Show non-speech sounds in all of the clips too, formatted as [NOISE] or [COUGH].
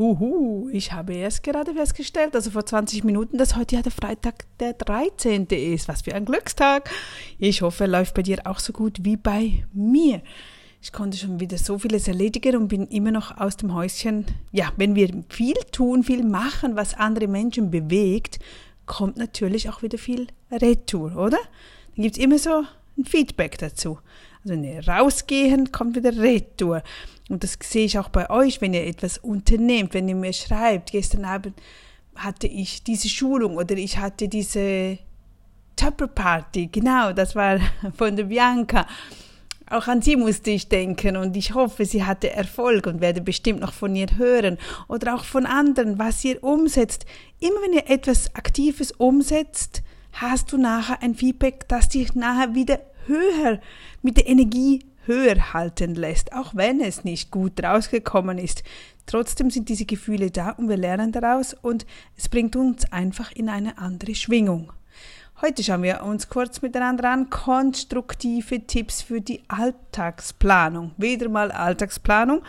Huhu, ich habe erst gerade festgestellt, also vor 20 Minuten, dass heute ja der Freitag der 13. ist. Was für ein Glückstag. Ich hoffe, läuft bei dir auch so gut wie bei mir. Ich konnte schon wieder so vieles erledigen und bin immer noch aus dem Häuschen. Ja, wenn wir viel tun, viel machen, was andere Menschen bewegt, kommt natürlich auch wieder viel Retour, oder? Dann gibt es immer so ein Feedback dazu. Also wenn ihr rausgehen, kommt wieder Retour. Und das sehe ich auch bei euch, wenn ihr etwas unternehmt, wenn ihr mir schreibt, gestern Abend hatte ich diese Schulung oder ich hatte diese Tupper Party, genau, das war [LAUGHS] von der Bianca. Auch an sie musste ich denken und ich hoffe, sie hatte Erfolg und werde bestimmt noch von ihr hören oder auch von anderen, was ihr umsetzt. Immer wenn ihr etwas Aktives umsetzt, hast du nachher ein Feedback, das dich nachher wieder höher mit der Energie höher halten lässt, auch wenn es nicht gut rausgekommen ist. Trotzdem sind diese Gefühle da und wir lernen daraus und es bringt uns einfach in eine andere Schwingung. Heute schauen wir uns kurz miteinander an konstruktive Tipps für die Alltagsplanung. Wieder mal Alltagsplanung,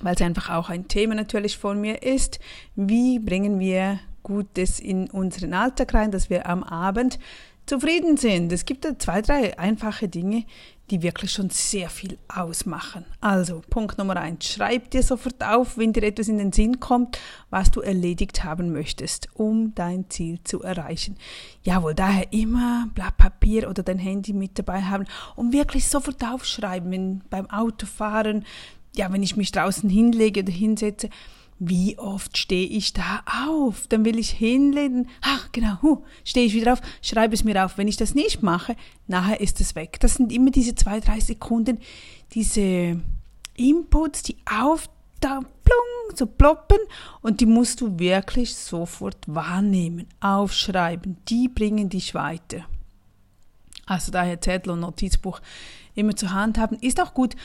weil es einfach auch ein Thema natürlich von mir ist. Wie bringen wir Gutes in unseren Alltag rein, dass wir am Abend zufrieden sind. Es gibt zwei, drei einfache Dinge, die wirklich schon sehr viel ausmachen. Also, Punkt Nummer eins, schreib dir sofort auf, wenn dir etwas in den Sinn kommt, was du erledigt haben möchtest, um dein Ziel zu erreichen. Jawohl, daher immer Blatt Papier oder dein Handy mit dabei haben und wirklich sofort aufschreiben, wenn beim Autofahren, ja, wenn ich mich draußen hinlege oder hinsetze, wie oft stehe ich da auf? Dann will ich hinlegen. Ach, genau, huh, stehe ich wieder auf, schreibe es mir auf. Wenn ich das nicht mache, nachher ist es weg. Das sind immer diese zwei, drei Sekunden, diese Inputs, die auf, da, plung, so ploppen und die musst du wirklich sofort wahrnehmen, aufschreiben. Die bringen dich weiter. Also daher Zettel und Notizbuch immer zur Hand haben. Ist auch gut,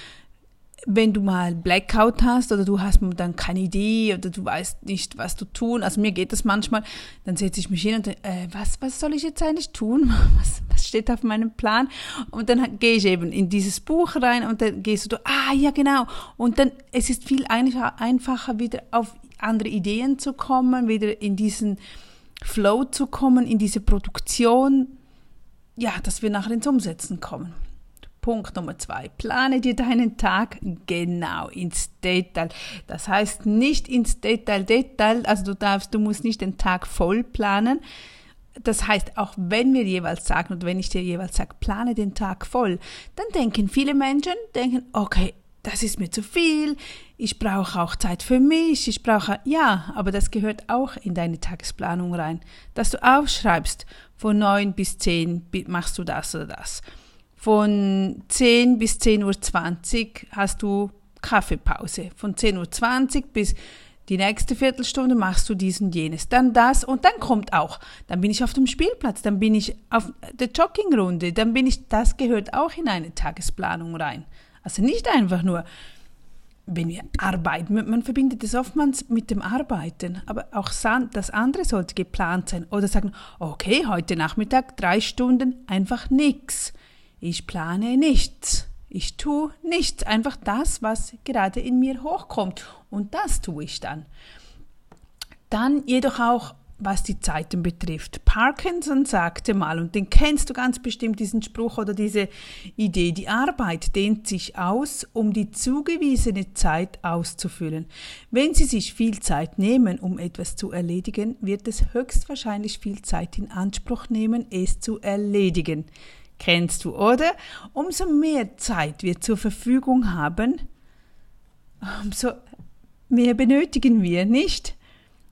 wenn du mal Blackout hast oder du hast dann keine Idee oder du weißt nicht, was du tun, also mir geht das manchmal, dann setze ich mich hin und denke, äh, was, was soll ich jetzt eigentlich tun? [LAUGHS] Was, was steht auf meinem Plan? Und dann gehe ich eben in dieses Buch rein und dann gehst du, ah ja genau. Und dann, es ist viel einfacher, wieder auf andere Ideen zu kommen, wieder in diesen Flow zu kommen, in diese Produktion, ja, dass wir nachher ins Umsetzen kommen. Punkt Nummer zwei. Plane dir deinen Tag genau ins Detail. Das heißt nicht ins Detail, Detail, also du darfst, du musst nicht den Tag voll planen. Das heißt, auch wenn wir jeweils sagen und wenn ich dir jeweils sage, plane den Tag voll, dann denken viele Menschen, denken, okay, das ist mir zu viel, ich brauche auch Zeit für mich, ich brauche, ja, aber das gehört auch in deine Tagesplanung rein, dass du aufschreibst, von neun bis zehn machst du das oder das. Von 10 bis 10.20 Uhr hast du Kaffeepause. Von 10.20 Uhr bis die nächste Viertelstunde machst du dies und jenes, dann das und dann kommt auch, dann bin ich auf dem Spielplatz, dann bin ich auf der Joggingrunde, dann bin ich, das gehört auch in eine Tagesplanung rein. Also nicht einfach nur, wenn wir arbeiten, man verbindet es oftmals mit dem Arbeiten, aber auch das andere sollte geplant sein oder sagen, okay, heute Nachmittag drei Stunden einfach nichts. Ich plane nichts. Ich tue nichts. Einfach das, was gerade in mir hochkommt. Und das tue ich dann. Dann jedoch auch, was die Zeiten betrifft. Parkinson sagte mal, und den kennst du ganz bestimmt, diesen Spruch oder diese Idee, die Arbeit dehnt sich aus, um die zugewiesene Zeit auszufüllen. Wenn Sie sich viel Zeit nehmen, um etwas zu erledigen, wird es höchstwahrscheinlich viel Zeit in Anspruch nehmen, es zu erledigen. Kennst du, oder? Umso mehr Zeit wir zur Verfügung haben, umso mehr benötigen wir, nicht?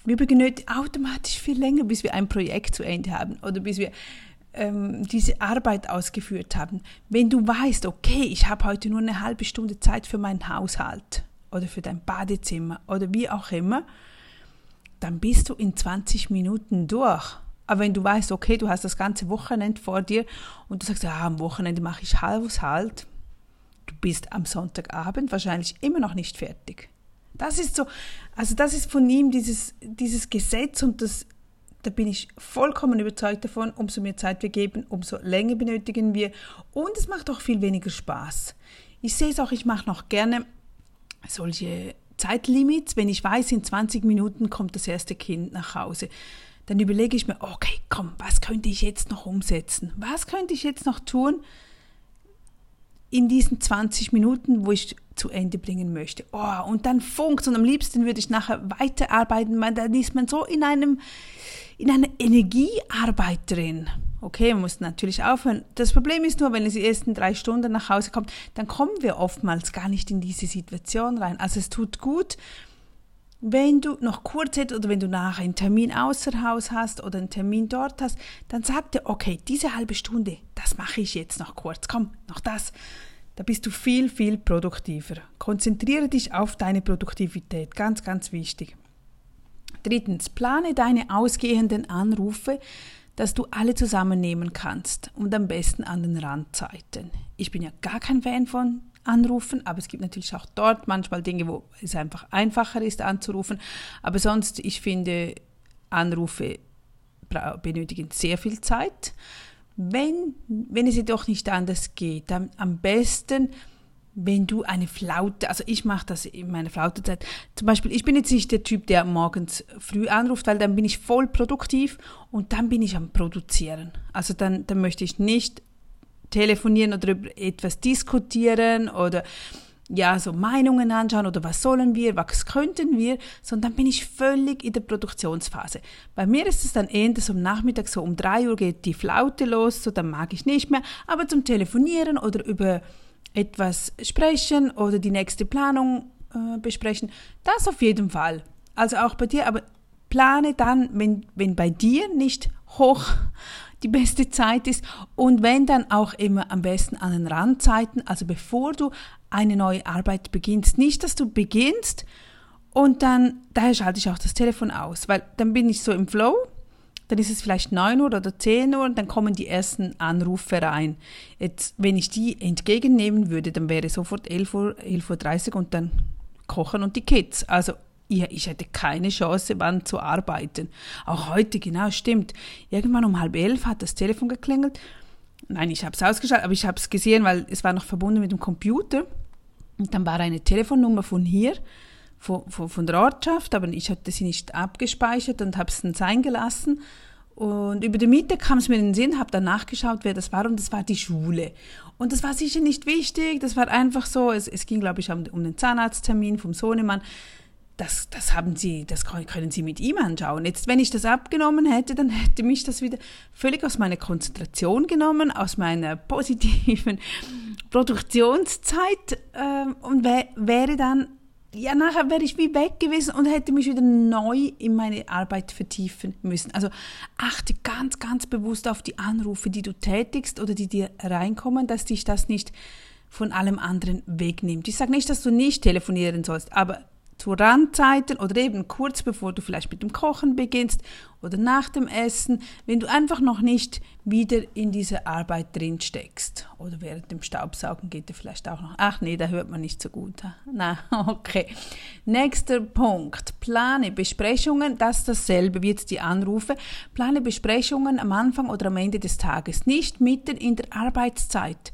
Wir benötigen automatisch viel länger, bis wir ein Projekt zu Ende haben oder bis wir ähm, diese Arbeit ausgeführt haben. Wenn du weißt, okay, ich habe heute nur eine halbe Stunde Zeit für meinen Haushalt oder für dein Badezimmer oder wie auch immer, dann bist du in 20 Minuten durch. Aber wenn du weißt, okay, du hast das ganze Wochenende vor dir und du sagst, ja, am Wochenende mache ich Haushalt, du bist am Sonntagabend wahrscheinlich immer noch nicht fertig. Das ist so, also das ist von ihm dieses, dieses Gesetz und das, da bin ich vollkommen überzeugt davon, umso mehr Zeit wir geben, umso länger benötigen wir und es macht auch viel weniger Spaß. Ich sehe es auch, ich mache noch gerne solche Zeitlimits, wenn ich weiß, in 20 Minuten kommt das erste Kind nach Hause. Dann überlege ich mir, okay, komm, was könnte ich jetzt noch umsetzen? Was könnte ich jetzt noch tun in diesen 20 Minuten, wo ich zu Ende bringen möchte? Oh, und dann funkt und am liebsten würde ich nachher weiterarbeiten, weil dann ist man so in einem, in einer Energiearbeit drin. Okay, man muss natürlich aufhören. Das Problem ist nur, wenn es die ersten drei Stunden nach Hause kommt, dann kommen wir oftmals gar nicht in diese Situation rein. Also es tut gut, wenn du noch kurz hättest oder wenn du nachher einen Termin außer Haus hast oder einen Termin dort hast, dann sag dir, okay, diese halbe Stunde, das mache ich jetzt noch kurz. Komm, noch das. Da bist du viel, viel produktiver. Konzentriere dich auf deine Produktivität. Ganz, ganz wichtig. Drittens, plane deine ausgehenden Anrufe dass du alle zusammennehmen kannst und am besten an den Randzeiten. Ich bin ja gar kein Fan von Anrufen, aber es gibt natürlich auch dort manchmal Dinge, wo es einfach einfacher ist anzurufen. Aber sonst, ich finde, Anrufe benötigen sehr viel Zeit. Wenn, wenn es jedoch nicht anders geht, dann am besten wenn du eine Flaute, also ich mache das in meiner Flautezeit, zum Beispiel, ich bin jetzt nicht der Typ, der morgens früh anruft, weil dann bin ich voll produktiv und dann bin ich am Produzieren. Also dann, dann möchte ich nicht telefonieren oder über etwas diskutieren oder ja, so Meinungen anschauen oder was sollen wir, was könnten wir, sondern dann bin ich völlig in der Produktionsphase. Bei mir ist es dann eher so am Nachmittag, so um drei Uhr geht die Flaute los, so dann mag ich nicht mehr, aber zum Telefonieren oder über etwas sprechen oder die nächste Planung äh, besprechen. Das auf jeden Fall. Also auch bei dir, aber plane dann, wenn, wenn bei dir nicht hoch die beste Zeit ist und wenn dann auch immer am besten an den Randzeiten, also bevor du eine neue Arbeit beginnst. Nicht, dass du beginnst und dann, daher schalte ich auch das Telefon aus, weil dann bin ich so im Flow dann ist es vielleicht 9 Uhr oder 10 Uhr und dann kommen die ersten Anrufe rein. Jetzt, wenn ich die entgegennehmen würde, dann wäre sofort 11 Uhr, 11.30 Uhr und dann kochen und die Kids. Also ja, ich hätte keine Chance, wann zu arbeiten. Auch heute, genau, stimmt. Irgendwann um halb elf hat das Telefon geklingelt. Nein, ich habe es ausgeschaltet, aber ich habe es gesehen, weil es war noch verbunden mit dem Computer. Und dann war eine Telefonnummer von hier von, von, von der Ortschaft, aber ich hatte sie nicht abgespeichert und habe es dann sein gelassen. Und über die Miete kam es mir in den Sinn, habe dann nachgeschaut, wer das war und das war die Schule. Und das war sicher nicht wichtig, das war einfach so, es, es ging, glaube ich, um, um den Zahnarzttermin vom Sohnemann. Das, das haben Sie, das können Sie mit ihm anschauen. Jetzt, wenn ich das abgenommen hätte, dann hätte mich das wieder völlig aus meiner Konzentration genommen, aus meiner positiven [LAUGHS] Produktionszeit äh, und wär, wäre dann ja, nachher wäre ich wie weg gewesen und hätte mich wieder neu in meine Arbeit vertiefen müssen. Also achte ganz, ganz bewusst auf die Anrufe, die du tätigst oder die dir reinkommen, dass dich das nicht von allem anderen wegnimmt. Ich sage nicht, dass du nicht telefonieren sollst, aber zu Randzeiten oder eben kurz bevor du vielleicht mit dem Kochen beginnst oder nach dem Essen, wenn du einfach noch nicht wieder in diese Arbeit drin steckst. Oder während dem Staubsaugen geht er vielleicht auch noch. Ach nee, da hört man nicht so gut. [LAUGHS] Na, okay. Nächster Punkt. Plane Besprechungen. Das ist dasselbe wie jetzt die Anrufe. Plane Besprechungen am Anfang oder am Ende des Tages. Nicht mitten in der Arbeitszeit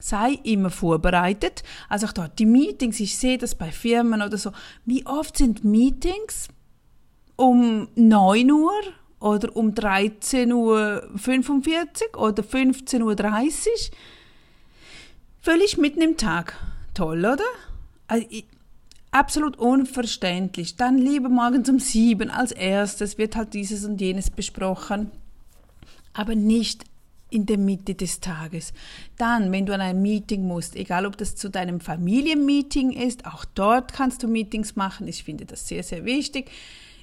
sei immer vorbereitet. Also auch dort die Meetings, ich sehe das bei Firmen oder so. Wie oft sind Meetings um 9 Uhr oder um 13.45 Uhr oder 15.30 Uhr? Völlig mitten im Tag. Toll, oder? Also, absolut unverständlich. Dann lieber morgens um sieben als erstes wird halt dieses und jenes besprochen. Aber nicht in der Mitte des Tages. Dann, wenn du an ein Meeting musst, egal ob das zu deinem Familienmeeting ist, auch dort kannst du Meetings machen. Ich finde das sehr, sehr wichtig.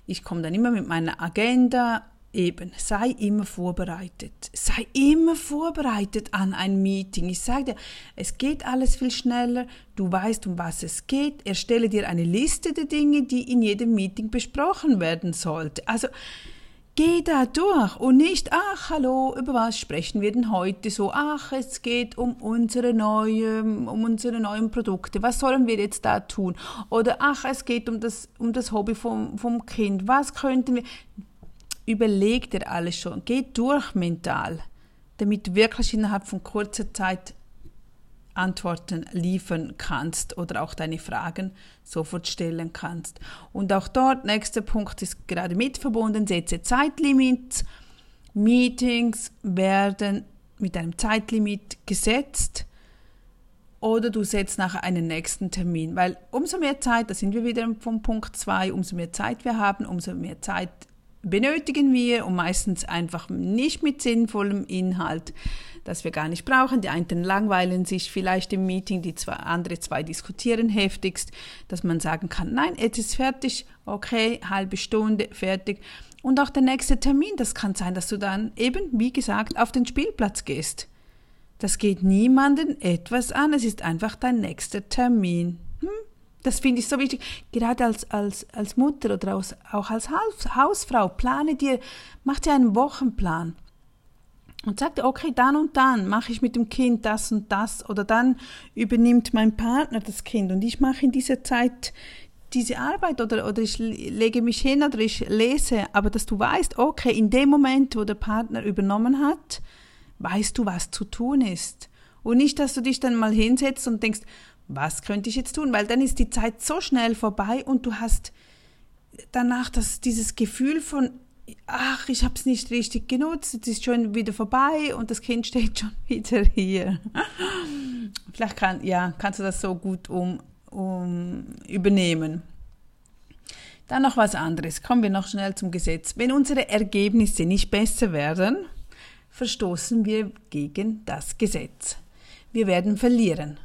Ich komme dann immer mit meiner Agenda. Eben, sei immer vorbereitet. Sei immer vorbereitet an ein Meeting. Ich sage dir, es geht alles viel schneller. Du weißt, um was es geht. Erstelle dir eine Liste der Dinge, die in jedem Meeting besprochen werden sollte. Also, Geh da durch und nicht, ach, hallo, über was sprechen wir denn heute so? Ach, es geht um unsere neuen, um unsere neuen Produkte. Was sollen wir jetzt da tun? Oder ach, es geht um das, um das Hobby vom, vom Kind. Was könnten wir? Überleg dir alles schon. Geh durch mental, damit wirklich innerhalb von kurzer Zeit Antworten liefern kannst oder auch deine Fragen sofort stellen kannst. Und auch dort, nächster Punkt ist gerade mit verbunden, setze Zeitlimits. Meetings werden mit einem Zeitlimit gesetzt oder du setzt nachher einen nächsten Termin, weil umso mehr Zeit, da sind wir wieder vom Punkt 2, umso mehr Zeit wir haben, umso mehr Zeit benötigen wir und meistens einfach nicht mit sinnvollem Inhalt, das wir gar nicht brauchen. Die einen langweilen sich vielleicht im Meeting, die zwei, andere zwei diskutieren heftigst, dass man sagen kann, nein, jetzt ist fertig, okay, halbe Stunde, fertig. Und auch der nächste Termin, das kann sein, dass du dann eben, wie gesagt, auf den Spielplatz gehst. Das geht niemanden etwas an, es ist einfach dein nächster Termin. Hm? Das finde ich so wichtig. Gerade als, als, als Mutter oder auch als Haus, Hausfrau, plane dir, mach dir einen Wochenplan. Und sag dir, okay, dann und dann mache ich mit dem Kind das und das oder dann übernimmt mein Partner das Kind und ich mache in dieser Zeit diese Arbeit oder, oder ich lege mich hin oder ich lese, aber dass du weißt, okay, in dem Moment, wo der Partner übernommen hat, weißt du, was zu tun ist. Und nicht, dass du dich dann mal hinsetzt und denkst, was könnte ich jetzt tun? Weil dann ist die Zeit so schnell vorbei und du hast danach das, dieses Gefühl von, ach, ich habe es nicht richtig genutzt, es ist schon wieder vorbei und das Kind [LAUGHS] steht schon wieder hier. Vielleicht kann, ja, kannst du das so gut um, um übernehmen. Dann noch was anderes. Kommen wir noch schnell zum Gesetz. Wenn unsere Ergebnisse nicht besser werden, verstoßen wir gegen das Gesetz. Wir werden verlieren.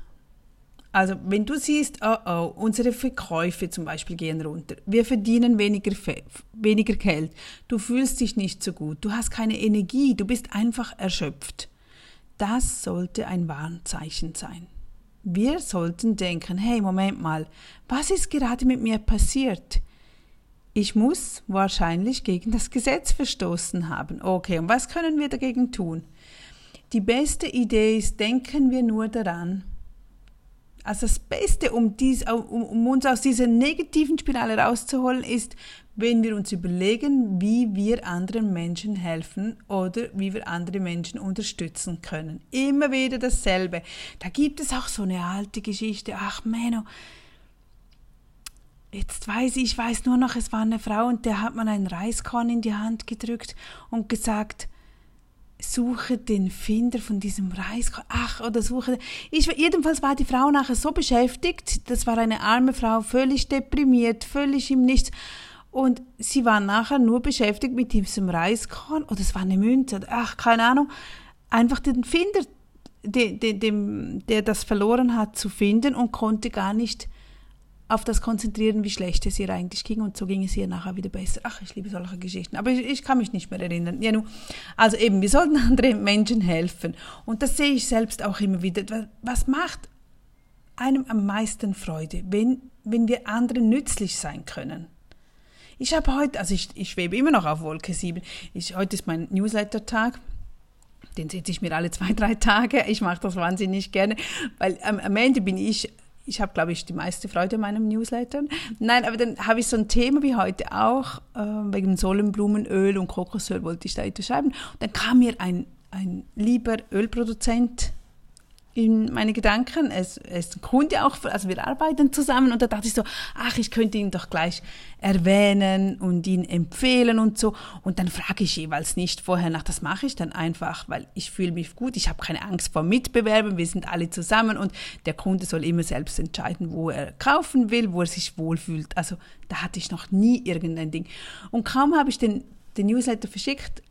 Also wenn du siehst, oh oh, unsere Verkäufe zum Beispiel gehen runter, wir verdienen weniger, weniger Geld, du fühlst dich nicht so gut, du hast keine Energie, du bist einfach erschöpft. Das sollte ein Warnzeichen sein. Wir sollten denken, hey, Moment mal, was ist gerade mit mir passiert? Ich muss wahrscheinlich gegen das Gesetz verstoßen haben. Okay, und was können wir dagegen tun? Die beste Idee ist, denken wir nur daran, also das Beste, um, dies, um, um uns aus dieser negativen Spirale rauszuholen, ist, wenn wir uns überlegen, wie wir anderen Menschen helfen oder wie wir andere Menschen unterstützen können. Immer wieder dasselbe. Da gibt es auch so eine alte Geschichte. Ach, Menno, jetzt weiß ich, ich weiß nur noch, es war eine Frau und der hat man einen Reiskorn in die Hand gedrückt und gesagt, suche den Finder von diesem Reiskorn. Ach, oder suche. Ich, jedenfalls war die Frau nachher so beschäftigt. Das war eine arme Frau, völlig deprimiert, völlig im Nichts. Und sie war nachher nur beschäftigt mit diesem Reiskorn. Oder es war eine Münze. Ach, keine Ahnung. Einfach den Finder, den, den, dem, der das verloren hat, zu finden und konnte gar nicht auf das konzentrieren, wie schlecht es ihr eigentlich ging und so ging es ihr nachher wieder besser. Ach, ich liebe solche Geschichten, aber ich, ich kann mich nicht mehr erinnern. Ja, nun, also eben, wir sollten [LAUGHS] anderen Menschen helfen und das sehe ich selbst auch immer wieder. Was macht einem am meisten Freude, wenn, wenn wir anderen nützlich sein können? Ich habe heute, also ich, ich schwebe immer noch auf Wolke 7. Ich, heute ist mein Newsletter-Tag. Den setze ich mir alle zwei, drei Tage. Ich mache das wahnsinnig gerne, weil am, am Ende bin ich ich habe, glaube ich, die meiste Freude an meinem Newsletter. Nein, aber dann habe ich so ein Thema wie heute auch, äh, wegen Sonnenblumenöl und Kokosöl wollte ich da etwas schreiben. Und dann kam mir ein, ein lieber Ölproduzent in meine Gedanken. Es, es ist ein Kunde auch, also wir arbeiten zusammen und da dachte ich so, ach, ich könnte ihn doch gleich erwähnen und ihn empfehlen und so. Und dann frage ich jeweils nicht vorher nach, das mache ich dann einfach, weil ich fühle mich gut, ich habe keine Angst vor Mitbewerben, wir sind alle zusammen und der Kunde soll immer selbst entscheiden, wo er kaufen will, wo er sich wohlfühlt. Also da hatte ich noch nie irgendein Ding. Und kaum habe ich den, den Newsletter verschickt,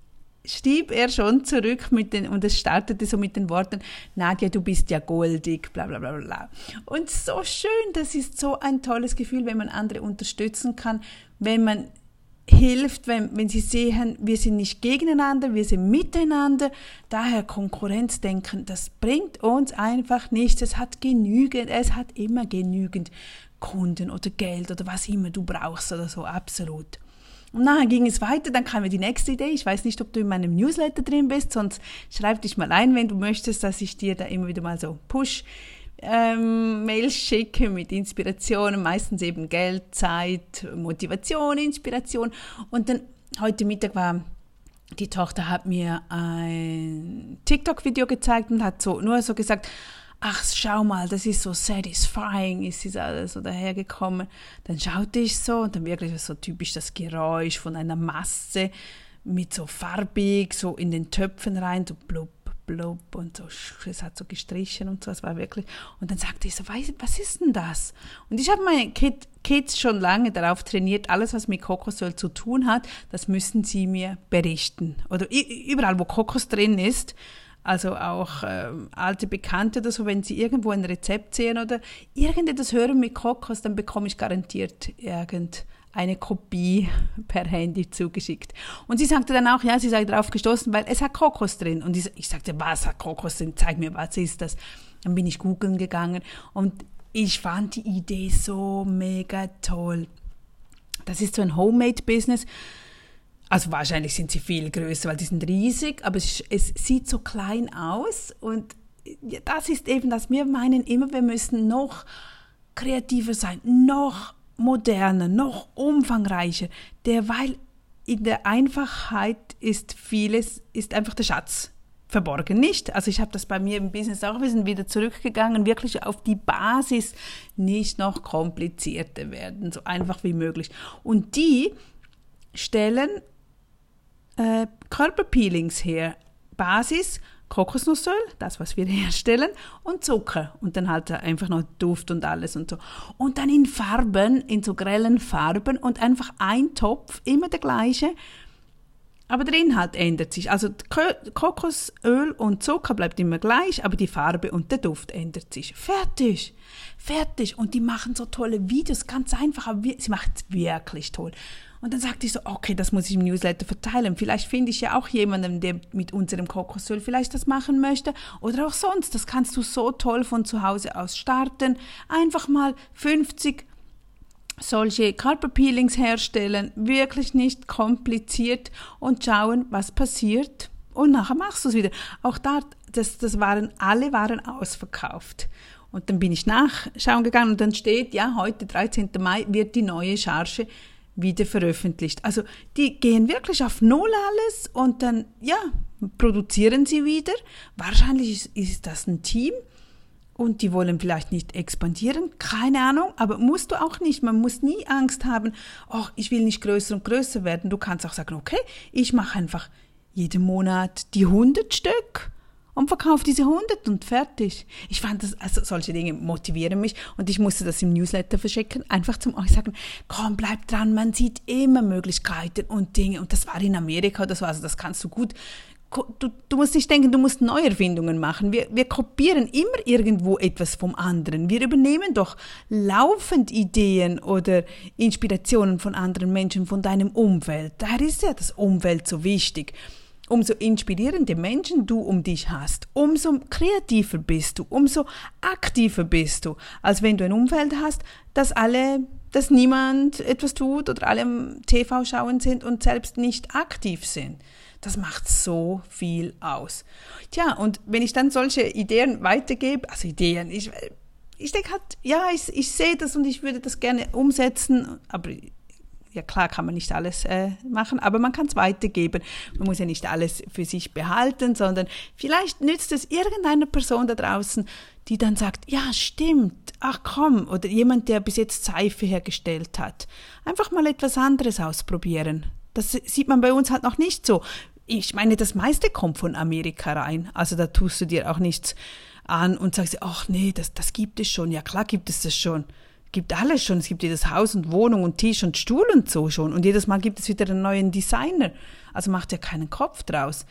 schrieb er schon zurück mit den, und es startete so mit den Worten, Nadja, du bist ja goldig, bla bla bla bla. Und so schön, das ist so ein tolles Gefühl, wenn man andere unterstützen kann, wenn man hilft, wenn, wenn sie sehen, wir sind nicht gegeneinander, wir sind miteinander. Daher Konkurrenzdenken, das bringt uns einfach nichts. Es hat genügend, es hat immer genügend Kunden oder Geld oder was immer du brauchst oder so, absolut. Und nachher ging es weiter, dann kam mir die nächste Idee. Ich weiß nicht, ob du in meinem Newsletter drin bist, sonst schreib dich mal ein, wenn du möchtest, dass ich dir da immer wieder mal so Push ähm, Mails schicke mit Inspirationen, meistens eben Geld, Zeit, Motivation, Inspiration. Und dann heute Mittag war die Tochter hat mir ein TikTok-Video gezeigt und hat so nur so gesagt, ach, schau mal, das ist so satisfying, ist sie so, so dahergekommen. Dann schaute ich so und dann wirklich so typisch das Geräusch von einer Masse mit so farbig, so in den Töpfen rein, so blub, blub und so, es hat so gestrichen und so, es war wirklich, und dann sagte ich so, was ist denn das? Und ich habe meine Kids schon lange darauf trainiert, alles, was mit Kokosöl zu tun hat, das müssen sie mir berichten. Oder überall, wo Kokos drin ist, also auch äh, alte Bekannte oder so, wenn sie irgendwo ein Rezept sehen oder irgendetwas hören mit Kokos, dann bekomme ich garantiert irgendeine Kopie [LAUGHS] per Handy zugeschickt. Und sie sagte dann auch, ja, sie sei darauf gestoßen, weil es hat Kokos drin. Und ich, ich sagte, was hat Kokos drin? Zeig mir, was ist das? Dann bin ich googeln gegangen und ich fand die Idee so mega toll. Das ist so ein Homemade-Business. Also wahrscheinlich sind sie viel größer, weil die sind riesig, aber es, es sieht so klein aus und das ist eben, dass wir meinen immer, wir müssen noch kreativer sein, noch moderner, noch umfangreicher, derweil in der Einfachheit ist vieles, ist einfach der Schatz verborgen nicht. Also ich habe das bei mir im Business auch, wir sind wieder zurückgegangen, wirklich auf die Basis, nicht noch komplizierter werden, so einfach wie möglich. Und die stellen äh, Körperpeelings her. Basis Kokosnussöl, das, was wir [LAUGHS] herstellen, und Zucker. Und dann halt einfach noch Duft und alles und so. Und dann in Farben, in so grellen Farben und einfach ein Topf, immer der gleiche. Aber der Inhalt ändert sich. Also Kokosöl und Zucker bleibt immer gleich, aber die Farbe und der Duft ändert sich. Fertig. Fertig. Und die machen so tolle Videos, ganz einfach, aber sie macht es wirklich toll. Und dann sagte ich so, okay, das muss ich im Newsletter verteilen. Vielleicht finde ich ja auch jemanden, der mit unserem Kokosöl vielleicht das machen möchte. Oder auch sonst. Das kannst du so toll von zu Hause aus starten. Einfach mal 50 solche Carpet-Peelings herstellen. Wirklich nicht kompliziert und schauen, was passiert. Und nachher machst du es wieder. Auch da, das, das waren, alle waren ausverkauft. Und dann bin ich nachschauen gegangen und dann steht, ja, heute, 13. Mai, wird die neue Charge wieder veröffentlicht. Also die gehen wirklich auf Null alles und dann, ja, produzieren sie wieder. Wahrscheinlich ist, ist das ein Team und die wollen vielleicht nicht expandieren, keine Ahnung, aber musst du auch nicht. Man muss nie Angst haben, oh, ich will nicht größer und größer werden. Du kannst auch sagen, okay, ich mache einfach jeden Monat die 100 Stück und verkaufe diese 100 und fertig. Ich fand das, also solche Dinge motivieren mich und ich musste das im Newsletter verschicken, einfach zum euch sagen, komm, bleib dran, man sieht immer Möglichkeiten und Dinge und das war in Amerika, das war, also das kannst du gut Du, du, musst nicht denken, du musst Neuerfindungen machen. Wir, wir kopieren immer irgendwo etwas vom anderen. Wir übernehmen doch laufend Ideen oder Inspirationen von anderen Menschen, von deinem Umfeld. Daher ist ja das Umfeld so wichtig umso inspirierende Menschen du um dich hast, umso kreativer bist du, umso aktiver bist du, als wenn du ein Umfeld hast, dass alle, dass niemand etwas tut oder alle TV schauen sind und selbst nicht aktiv sind. Das macht so viel aus. Tja, und wenn ich dann solche Ideen weitergebe, also Ideen, ich, ich denke halt, ja, ich, ich sehe das und ich würde das gerne umsetzen, aber ja klar kann man nicht alles äh, machen, aber man kann es weitergeben. Man muss ja nicht alles für sich behalten, sondern vielleicht nützt es irgendeiner Person da draußen, die dann sagt, ja stimmt, ach komm, oder jemand, der bis jetzt Seife hergestellt hat. Einfach mal etwas anderes ausprobieren. Das sieht man bei uns halt noch nicht so. Ich meine, das meiste kommt von Amerika rein. Also da tust du dir auch nichts an und sagst, ach nee, das, das gibt es schon. Ja klar gibt es das schon gibt alles schon. Es gibt jedes Haus und Wohnung und Tisch und Stuhl und so schon. Und jedes Mal gibt es wieder einen neuen Designer. Also macht ja keinen Kopf draus.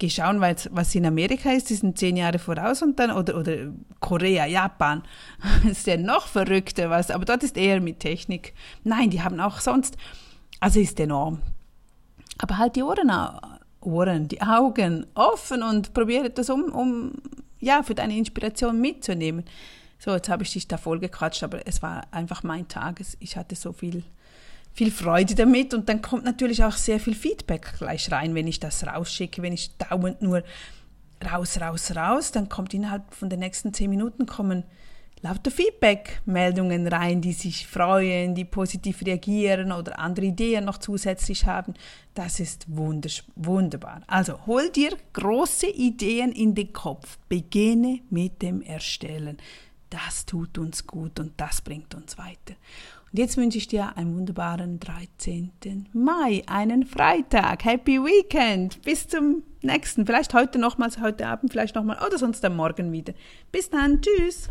Geh schauen, was in Amerika ist, die sind zehn Jahre voraus und dann, oder, oder Korea, Japan. [LAUGHS] Ist ja noch verrückter was, aber dort ist eher mit Technik. Nein, die haben auch sonst, also ist enorm. Aber halt die Ohren, Ohren, die Augen offen und probiere das um, um, ja, für deine Inspiration mitzunehmen. So, jetzt habe ich dich da vollgequatscht, aber es war einfach mein Tag. Ich hatte so viel, viel Freude damit und dann kommt natürlich auch sehr viel Feedback gleich rein, wenn ich das rausschicke, wenn ich dauernd nur raus, raus, raus, dann kommt innerhalb von den nächsten zehn Minuten kommen lauter Feedback-Meldungen rein, die sich freuen, die positiv reagieren oder andere Ideen noch zusätzlich haben. Das ist wunderbar. Also hol dir große Ideen in den Kopf. Beginne mit dem Erstellen. Das tut uns gut und das bringt uns weiter. Und jetzt wünsche ich dir einen wunderbaren 13. Mai, einen Freitag. Happy Weekend. Bis zum nächsten. Vielleicht heute nochmals, heute Abend vielleicht nochmal oder sonst am Morgen wieder. Bis dann. Tschüss.